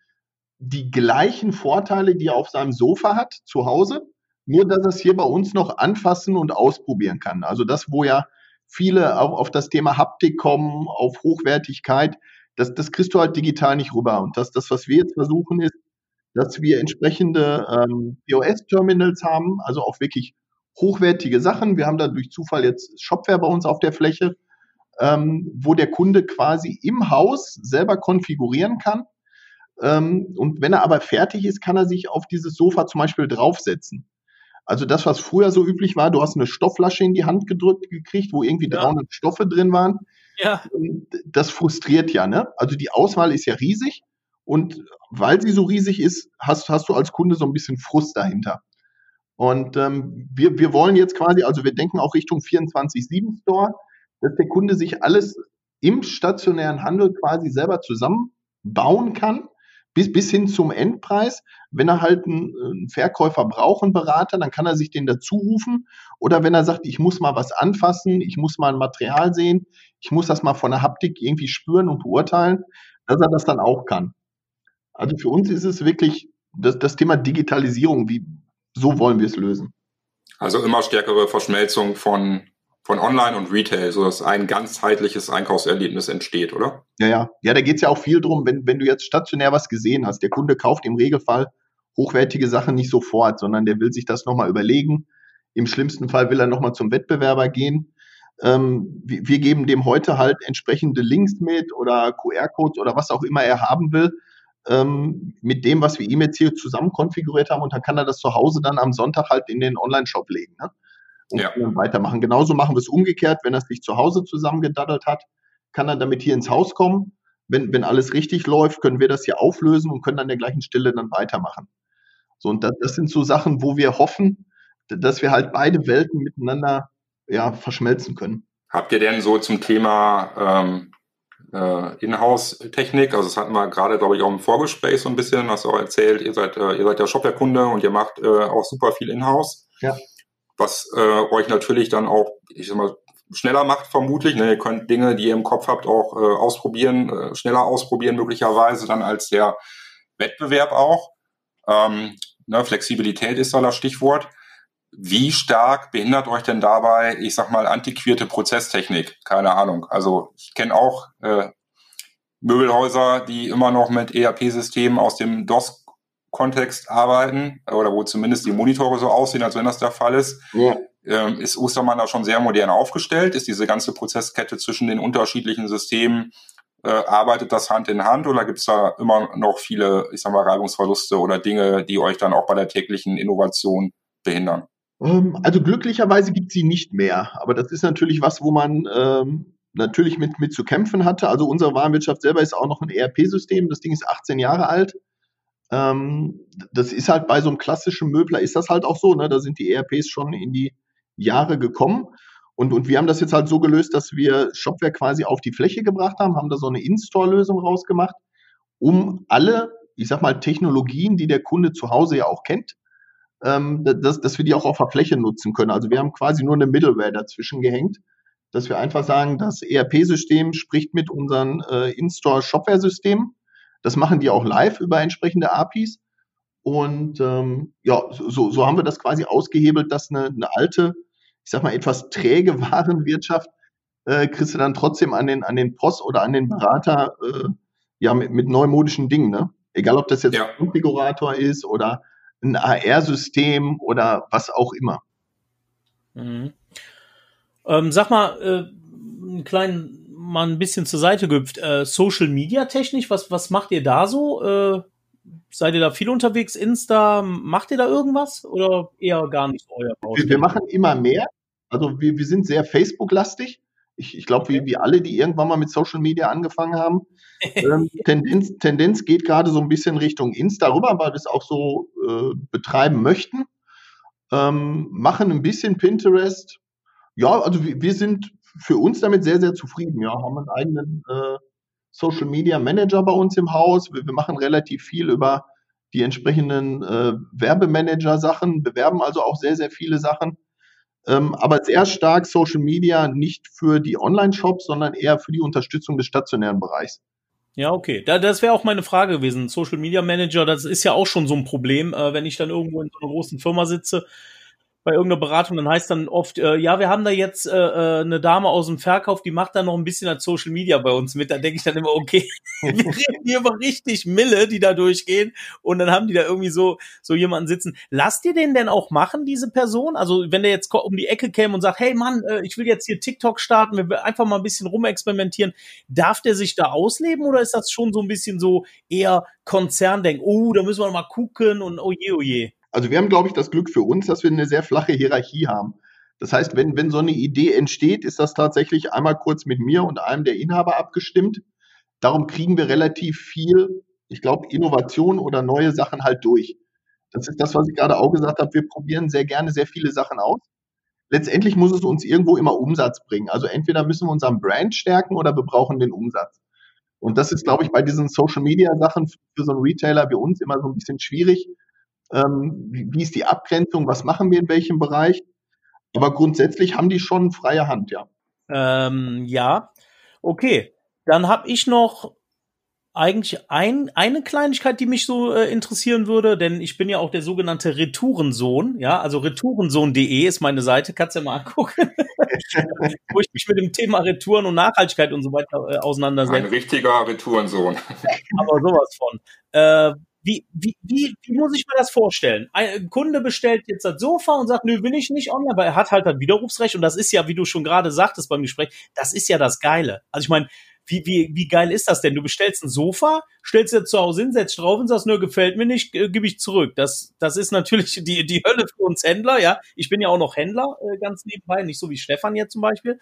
die gleichen Vorteile, die er auf seinem Sofa hat zu Hause, nur dass er es hier bei uns noch anfassen und ausprobieren kann. Also das, wo ja viele auch auf das Thema Haptik kommen, auf Hochwertigkeit, das, das kriegst du halt digital nicht rüber. Und das, das, was wir jetzt versuchen, ist, dass wir entsprechende ähm, POS-Terminals haben, also auch wirklich hochwertige Sachen. Wir haben da durch Zufall jetzt Shopware bei uns auf der Fläche, ähm, wo der Kunde quasi im Haus selber konfigurieren kann ähm, und wenn er aber fertig ist, kann er sich auf dieses Sofa zum Beispiel draufsetzen. Also das, was früher so üblich war, du hast eine Stoffflasche in die Hand gedrückt gekriegt, wo irgendwie ja. 300 Stoffe drin waren. Ja. Das frustriert ja, ne? Also die Auswahl ist ja riesig und weil sie so riesig ist, hast, hast du als Kunde so ein bisschen Frust dahinter. Und ähm, wir, wir wollen jetzt quasi, also wir denken auch Richtung 24-7 Store, dass der Kunde sich alles im stationären Handel quasi selber zusammenbauen kann bis, bis hin zum Endpreis. Wenn er halt einen, einen Verkäufer braucht, einen Berater, dann kann er sich den dazu rufen. Oder wenn er sagt, ich muss mal was anfassen, ich muss mal ein Material sehen, ich muss das mal von der Haptik irgendwie spüren und beurteilen, dass er das dann auch kann. Also für uns ist es wirklich das, das Thema Digitalisierung, wie, so wollen wir es lösen. Also immer stärkere Verschmelzung von von Online und Retail, sodass ein ganzheitliches Einkaufserlebnis entsteht, oder? Ja, ja. Ja, da geht es ja auch viel drum, wenn, wenn du jetzt stationär was gesehen hast. Der Kunde kauft im Regelfall hochwertige Sachen nicht sofort, sondern der will sich das nochmal überlegen. Im schlimmsten Fall will er nochmal zum Wettbewerber gehen. Ähm, wir, wir geben dem heute halt entsprechende Links mit oder QR-Codes oder was auch immer er haben will, ähm, mit dem, was wir ihm jetzt hier zusammen konfiguriert haben und dann kann er das zu Hause dann am Sonntag halt in den Online-Shop legen. Ne? Und ja. dann weitermachen. Genauso machen wir es umgekehrt, wenn er sich zu Hause zusammengedaddelt hat, kann er damit hier ins Haus kommen. Wenn, wenn alles richtig läuft, können wir das hier auflösen und können an der gleichen Stelle dann weitermachen. So, und das, das sind so Sachen, wo wir hoffen, dass wir halt beide Welten miteinander ja, verschmelzen können. Habt ihr denn so zum Thema ähm, äh, Inhouse-Technik, also das hatten wir gerade, glaube ich, auch im Vorgespräch so ein bisschen, hast du auch erzählt, ihr seid, äh, ihr seid ja Shopware-Kunde und ihr macht äh, auch super viel Inhouse. Ja was äh, euch natürlich dann auch, ich sag mal, schneller macht vermutlich. Ne? Ihr könnt Dinge, die ihr im Kopf habt, auch äh, ausprobieren, äh, schneller ausprobieren möglicherweise dann als der Wettbewerb auch. Ähm, ne? Flexibilität ist da das Stichwort. Wie stark behindert euch denn dabei, ich sag mal, antiquierte Prozesstechnik? Keine Ahnung. Also ich kenne auch äh, Möbelhäuser, die immer noch mit ERP-Systemen aus dem DOS Kontext arbeiten oder wo zumindest die Monitore so aussehen, als wenn das der Fall ist. Ja. Ähm, ist Ostermann da schon sehr modern aufgestellt? Ist diese ganze Prozesskette zwischen den unterschiedlichen Systemen äh, arbeitet das Hand in Hand oder gibt es da immer noch viele, ich sag mal, Reibungsverluste oder Dinge, die euch dann auch bei der täglichen Innovation behindern? Ähm, also glücklicherweise gibt sie nicht mehr. Aber das ist natürlich was, wo man ähm, natürlich mit, mit zu kämpfen hatte. Also unsere Warenwirtschaft selber ist auch noch ein ERP-System. Das Ding ist 18 Jahre alt. Ähm, das ist halt bei so einem klassischen Möbler ist das halt auch so. Ne? Da sind die ERPs schon in die Jahre gekommen. Und, und wir haben das jetzt halt so gelöst, dass wir Shopware quasi auf die Fläche gebracht haben, haben da so eine In-Store-Lösung rausgemacht, um alle, ich sag mal, Technologien, die der Kunde zu Hause ja auch kennt, ähm, dass, dass wir die auch auf der Fläche nutzen können. Also wir haben quasi nur eine Middleware dazwischen gehängt, dass wir einfach sagen, das ERP-System spricht mit unseren äh, In-Store-Shopware-Systemen. Das machen die auch live über entsprechende APIs. Und ähm, ja, so, so haben wir das quasi ausgehebelt, dass eine, eine alte ich sag mal, etwas träge Warenwirtschaft, äh, kriegst du dann trotzdem an den, an den Post oder an den Berater, äh, ja, mit, mit neumodischen Dingen, ne? Egal, ob das jetzt ja. ein Konfigurator ist oder ein AR-System oder was auch immer. Mhm. Ähm, sag mal, äh, einen kleinen, mal ein bisschen zur Seite gehüpft. Äh, Social Media technisch, was, was macht ihr da so? Äh, Seid ihr da viel unterwegs? Insta, macht ihr da irgendwas oder eher gar nicht euer Wir, wir machen immer mehr. Also wir, wir sind sehr Facebook-lastig. Ich, ich glaube, okay. wie, wie alle, die irgendwann mal mit Social Media angefangen haben. ähm, Tendenz, Tendenz geht gerade so ein bisschen Richtung Insta rüber, weil wir es auch so äh, betreiben möchten. Ähm, machen ein bisschen Pinterest. Ja, also wir, wir, sind für uns damit sehr, sehr zufrieden. Ja, haben einen eigenen äh, Social Media Manager bei uns im Haus. Wir, wir machen relativ viel über die entsprechenden äh, Werbemanager-Sachen, bewerben also auch sehr, sehr viele Sachen. Ähm, aber sehr stark Social Media nicht für die Online-Shops, sondern eher für die Unterstützung des stationären Bereichs. Ja, okay. Da, das wäre auch meine Frage gewesen. Social Media Manager, das ist ja auch schon so ein Problem, äh, wenn ich dann irgendwo in so einer großen Firma sitze bei irgendeiner Beratung, dann heißt dann oft, äh, ja, wir haben da jetzt äh, äh, eine Dame aus dem Verkauf, die macht dann noch ein bisschen als Social Media bei uns mit. Da denke ich dann immer, okay, wir reden hier über richtig Mille, die da durchgehen und dann haben die da irgendwie so so jemanden sitzen. Lasst ihr den denn auch machen, diese Person? Also wenn der jetzt um die Ecke käme und sagt, hey Mann, äh, ich will jetzt hier TikTok starten, wir einfach mal ein bisschen rumexperimentieren, darf der sich da ausleben oder ist das schon so ein bisschen so eher Konzerndenk? Oh, da müssen wir mal gucken und oh je, oh je. Also wir haben, glaube ich, das Glück für uns, dass wir eine sehr flache Hierarchie haben. Das heißt, wenn, wenn so eine Idee entsteht, ist das tatsächlich einmal kurz mit mir und einem der Inhaber abgestimmt. Darum kriegen wir relativ viel, ich glaube, Innovation oder neue Sachen halt durch. Das ist das, was ich gerade auch gesagt habe. Wir probieren sehr gerne sehr viele Sachen aus. Letztendlich muss es uns irgendwo immer Umsatz bringen. Also entweder müssen wir unseren Brand stärken oder wir brauchen den Umsatz. Und das ist, glaube ich, bei diesen Social Media Sachen für so einen Retailer wie uns immer so ein bisschen schwierig, ähm, wie, wie ist die Abgrenzung, was machen wir in welchem Bereich. Aber grundsätzlich haben die schon freie Hand, ja. Ähm, ja, okay. Dann habe ich noch eigentlich ein, eine Kleinigkeit, die mich so äh, interessieren würde, denn ich bin ja auch der sogenannte Retourensohn, ja, also retourensohn.de ist meine Seite, kannst du ja mal angucken, wo ich mich mit dem Thema Retouren und Nachhaltigkeit und so weiter äh, auseinandersetze. Ein richtiger Retourensohn. Aber sowas von. Äh, wie, wie, wie, wie muss ich mir das vorstellen? Ein Kunde bestellt jetzt das Sofa und sagt, nö, will ich nicht online, weil er hat halt ein Widerrufsrecht und das ist ja, wie du schon gerade sagtest beim Gespräch, das ist ja das Geile. Also ich meine, wie, wie, wie geil ist das denn? Du bestellst ein Sofa, stellst dir zu Hause hin, setzt drauf und sagst, nö, gefällt mir nicht, äh, gebe ich zurück. Das, das ist natürlich die, die Hölle für uns Händler, ja. Ich bin ja auch noch Händler, äh, ganz nebenbei, nicht so wie Stefan jetzt zum Beispiel.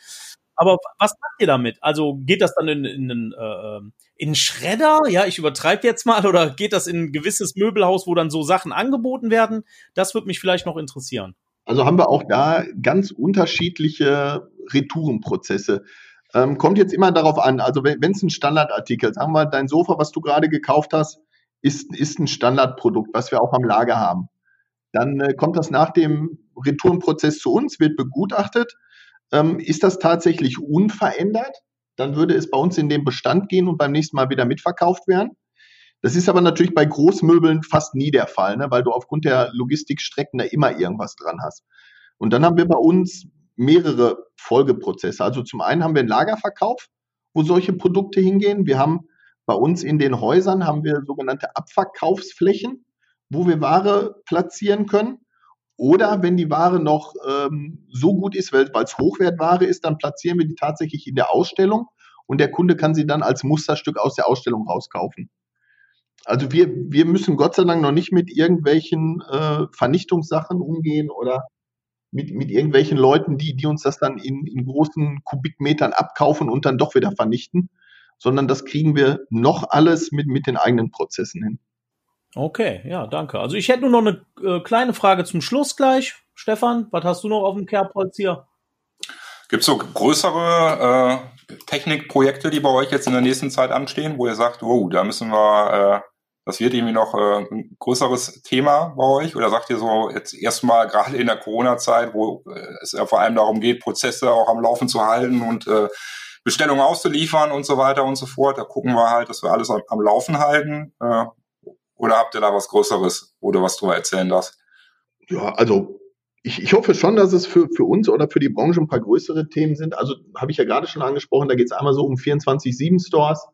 Aber was macht ihr damit? Also geht das dann in, in, in, äh, in Schredder? Ja, ich übertreibe jetzt mal. Oder geht das in ein gewisses Möbelhaus, wo dann so Sachen angeboten werden? Das würde mich vielleicht noch interessieren. Also haben wir auch da ganz unterschiedliche Retourenprozesse. Ähm, kommt jetzt immer darauf an, also wenn es ein Standardartikel, sagen wir dein Sofa, was du gerade gekauft hast, ist, ist ein Standardprodukt, was wir auch am Lager haben. Dann äh, kommt das nach dem Retourenprozess zu uns, wird begutachtet ähm, ist das tatsächlich unverändert? Dann würde es bei uns in den Bestand gehen und beim nächsten Mal wieder mitverkauft werden. Das ist aber natürlich bei Großmöbeln fast nie der Fall, ne? weil du aufgrund der Logistikstrecken da immer irgendwas dran hast. Und dann haben wir bei uns mehrere Folgeprozesse. Also zum einen haben wir einen Lagerverkauf, wo solche Produkte hingehen. Wir haben bei uns in den Häusern haben wir sogenannte Abverkaufsflächen, wo wir Ware platzieren können. Oder wenn die Ware noch ähm, so gut ist, weil es Hochwertware ist, dann platzieren wir die tatsächlich in der Ausstellung und der Kunde kann sie dann als Musterstück aus der Ausstellung rauskaufen. Also wir, wir müssen Gott sei Dank noch nicht mit irgendwelchen äh, Vernichtungssachen umgehen oder mit, mit irgendwelchen Leuten, die, die uns das dann in, in großen Kubikmetern abkaufen und dann doch wieder vernichten, sondern das kriegen wir noch alles mit, mit den eigenen Prozessen hin. Okay, ja, danke. Also ich hätte nur noch eine äh, kleine Frage zum Schluss gleich. Stefan, was hast du noch auf dem Kerbholz hier? Gibt es so größere äh, Technikprojekte, die bei euch jetzt in der nächsten Zeit anstehen, wo ihr sagt, wow, da müssen wir, äh, das wird irgendwie noch äh, ein größeres Thema bei euch? Oder sagt ihr so jetzt erstmal gerade in der Corona-Zeit, wo äh, es ja vor allem darum geht, Prozesse auch am Laufen zu halten und äh, Bestellungen auszuliefern und so weiter und so fort. Da gucken wir halt, dass wir alles am, am Laufen halten. Äh, oder habt ihr da was Größeres oder was drüber erzählen darfst? Ja, also ich, ich hoffe schon, dass es für, für uns oder für die Branche ein paar größere Themen sind. Also habe ich ja gerade schon angesprochen, da geht es einmal so um 24-7-Stores.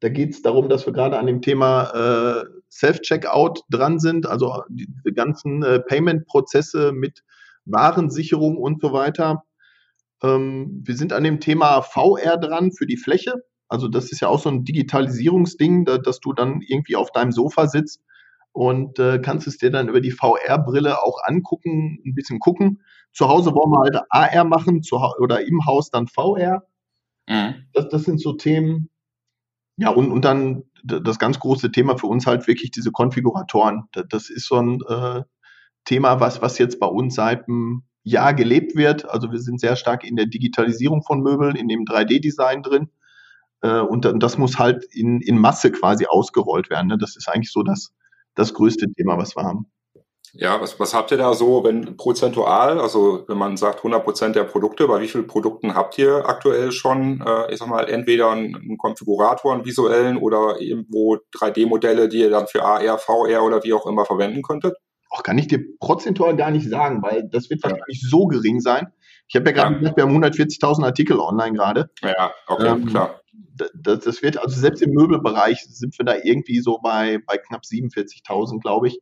Da geht es darum, dass wir gerade an dem Thema äh, Self-Checkout dran sind, also die, die ganzen äh, Payment-Prozesse mit Warensicherung und so weiter. Ähm, wir sind an dem Thema VR dran für die Fläche. Also das ist ja auch so ein Digitalisierungsding, da, dass du dann irgendwie auf deinem Sofa sitzt und äh, kannst es dir dann über die VR-Brille auch angucken, ein bisschen gucken. Zu Hause wollen wir halt AR machen zu, oder im Haus dann VR. Mhm. Das, das sind so Themen. Ja, und, und dann das ganz große Thema für uns halt wirklich diese Konfiguratoren. Das ist so ein äh, Thema, was, was jetzt bei uns seit einem Jahr gelebt wird. Also wir sind sehr stark in der Digitalisierung von Möbeln, in dem 3D-Design drin. Äh, und das muss halt in, in Masse quasi ausgerollt werden. Ne? Das ist eigentlich so das, das größte Thema, was wir haben. Ja, was, was habt ihr da so, wenn prozentual, also wenn man sagt 100 Prozent der Produkte, bei wie vielen Produkten habt ihr aktuell schon, äh, ich sag mal, entweder einen, einen Konfigurator, einen visuellen oder irgendwo 3D-Modelle, die ihr dann für AR, VR oder wie auch immer verwenden könntet? Auch kann ich dir prozentual gar nicht sagen, weil das wird wahrscheinlich ja. so gering sein. Ich habe ja gerade ja. gesagt, wir haben 140.000 Artikel online gerade. Ja, okay, ähm, klar das, das wird, also selbst im Möbelbereich sind wir da irgendwie so bei, bei knapp 47.000, glaube ich.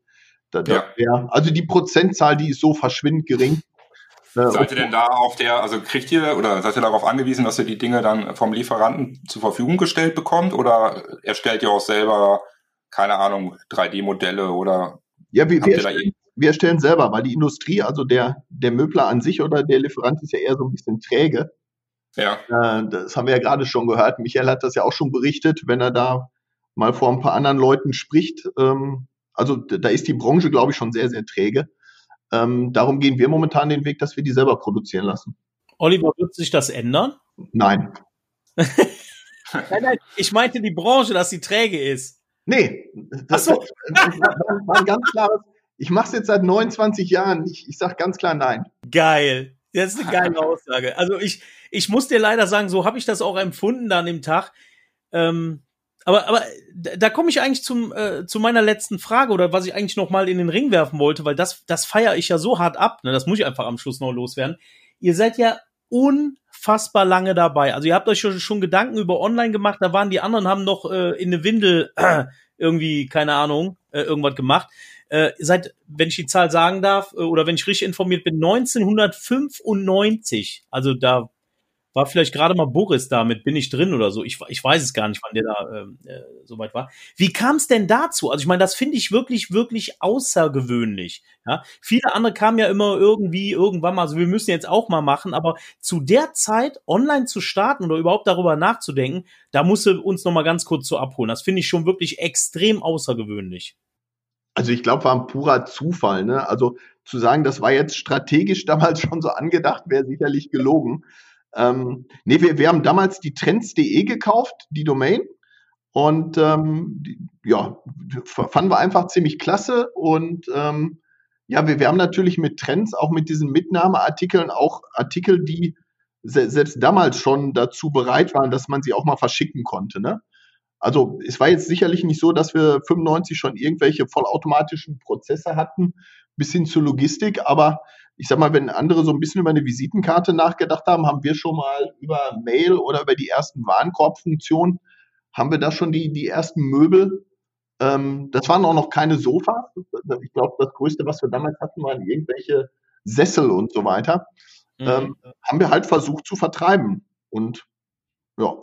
Da, ja. wär, also die Prozentzahl, die ist so verschwindend gering. Äh, seid ihr denn da auf der, also kriegt ihr oder seid ihr darauf angewiesen, dass ihr die Dinge dann vom Lieferanten zur Verfügung gestellt bekommt oder erstellt ihr auch selber, keine Ahnung, 3D-Modelle oder ja, wir, wir, erstellen, wir erstellen selber, weil die Industrie, also der, der Möbler an sich oder der Lieferant ist ja eher so ein bisschen träge. Ja. Äh, das haben wir ja gerade schon gehört. Michael hat das ja auch schon berichtet, wenn er da mal vor ein paar anderen Leuten spricht. Ähm, also da ist die Branche, glaube ich, schon sehr, sehr träge. Ähm, darum gehen wir momentan den Weg, dass wir die selber produzieren lassen. Oliver, wird sich das ändern? Nein. nein, nein, ich meinte die Branche, dass sie träge ist. Nee, das, so. war ein ganz klares. Ich mache es jetzt seit 29 Jahren. Ich, ich sage ganz klar nein. Geil. Das ist eine geile Aussage. Also ich, ich muss dir leider sagen, so habe ich das auch empfunden dann im Tag. Ähm, aber, aber da komme ich eigentlich zum, äh, zu meiner letzten Frage oder was ich eigentlich noch mal in den Ring werfen wollte, weil das, das feiere ich ja so hart ab. Ne? Das muss ich einfach am Schluss noch loswerden. Ihr seid ja unfassbar lange dabei. Also ihr habt euch schon, schon Gedanken über Online gemacht. Da waren die anderen, haben noch äh, in eine Windel äh, irgendwie, keine Ahnung, äh, irgendwas gemacht äh, seit, wenn ich die Zahl sagen darf, äh, oder wenn ich richtig informiert bin, 1995. Also da war vielleicht gerade mal Boris damit, bin ich drin oder so. Ich, ich weiß es gar nicht, wann der da ähm, äh, so weit war. Wie kam es denn dazu? Also ich meine, das finde ich wirklich, wirklich außergewöhnlich. Ja? Viele andere kamen ja immer irgendwie, irgendwann mal, also wir müssen jetzt auch mal machen, aber zu der Zeit online zu starten oder überhaupt darüber nachzudenken, da musst du uns noch mal ganz kurz so abholen. Das finde ich schon wirklich extrem außergewöhnlich. Also ich glaube, war ein purer Zufall. Ne? Also zu sagen, das war jetzt strategisch damals schon so angedacht, wäre sicherlich gelogen. Ähm, nee, wir, wir haben damals die Trends.de gekauft, die Domain. Und ähm, die, ja, fanden wir einfach ziemlich klasse. Und ähm, ja, wir, wir haben natürlich mit Trends, auch mit diesen Mitnahmeartikeln, auch Artikel, die se selbst damals schon dazu bereit waren, dass man sie auch mal verschicken konnte. Ne? Also es war jetzt sicherlich nicht so, dass wir 95 schon irgendwelche vollautomatischen Prozesse hatten, bis hin zur Logistik, aber ich sag mal, wenn andere so ein bisschen über eine Visitenkarte nachgedacht haben, haben wir schon mal über Mail oder über die ersten Warenkorbfunktionen, haben wir da schon die, die ersten Möbel. Ähm, das waren auch noch keine Sofas. Ich glaube, das Größte, was wir damals hatten, waren irgendwelche Sessel und so weiter. Mhm. Ähm, haben wir halt versucht zu vertreiben. Und ja,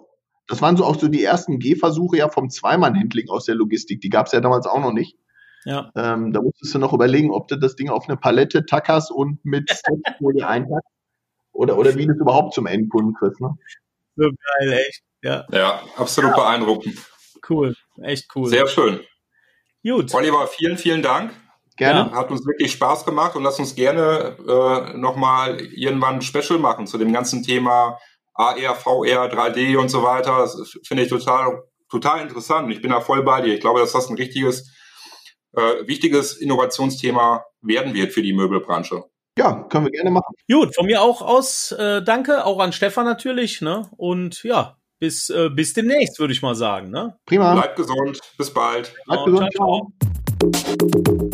Das waren so auch so die ersten Gehversuche ja vom Zweimann-Handling aus der Logistik. Die gab es ja damals auch noch nicht. Ja. Ähm, da musstest du noch überlegen, ob du das Ding auf eine Palette tackerst und mit Stepfolie einpackst. Oder, oder wie du es überhaupt zum Endkunden kriegst. Ne? So geil, echt. Ja, Ja, absolut beeindruckend. cool. Echt cool. Sehr schön. gut. Oliver, vielen, vielen Dank. Gerne. Hat uns wirklich Spaß gemacht und lass uns gerne äh, nochmal irgendwann ein Special machen zu dem ganzen Thema AR, VR, 3D und so weiter. Das finde ich total, total interessant. Ich bin da voll bei dir. Ich glaube, dass das ein richtiges, äh, wichtiges Innovationsthema werden wird für die Möbelbranche. Ja, können wir gerne machen. Gut, von mir auch aus, äh, danke, auch an Stefan natürlich, ne? Und ja, bis, äh, bis demnächst, würde ich mal sagen, ne? Prima. Bleibt gesund. Bis bald. Bleibt Ciao, gesund. ciao, ciao.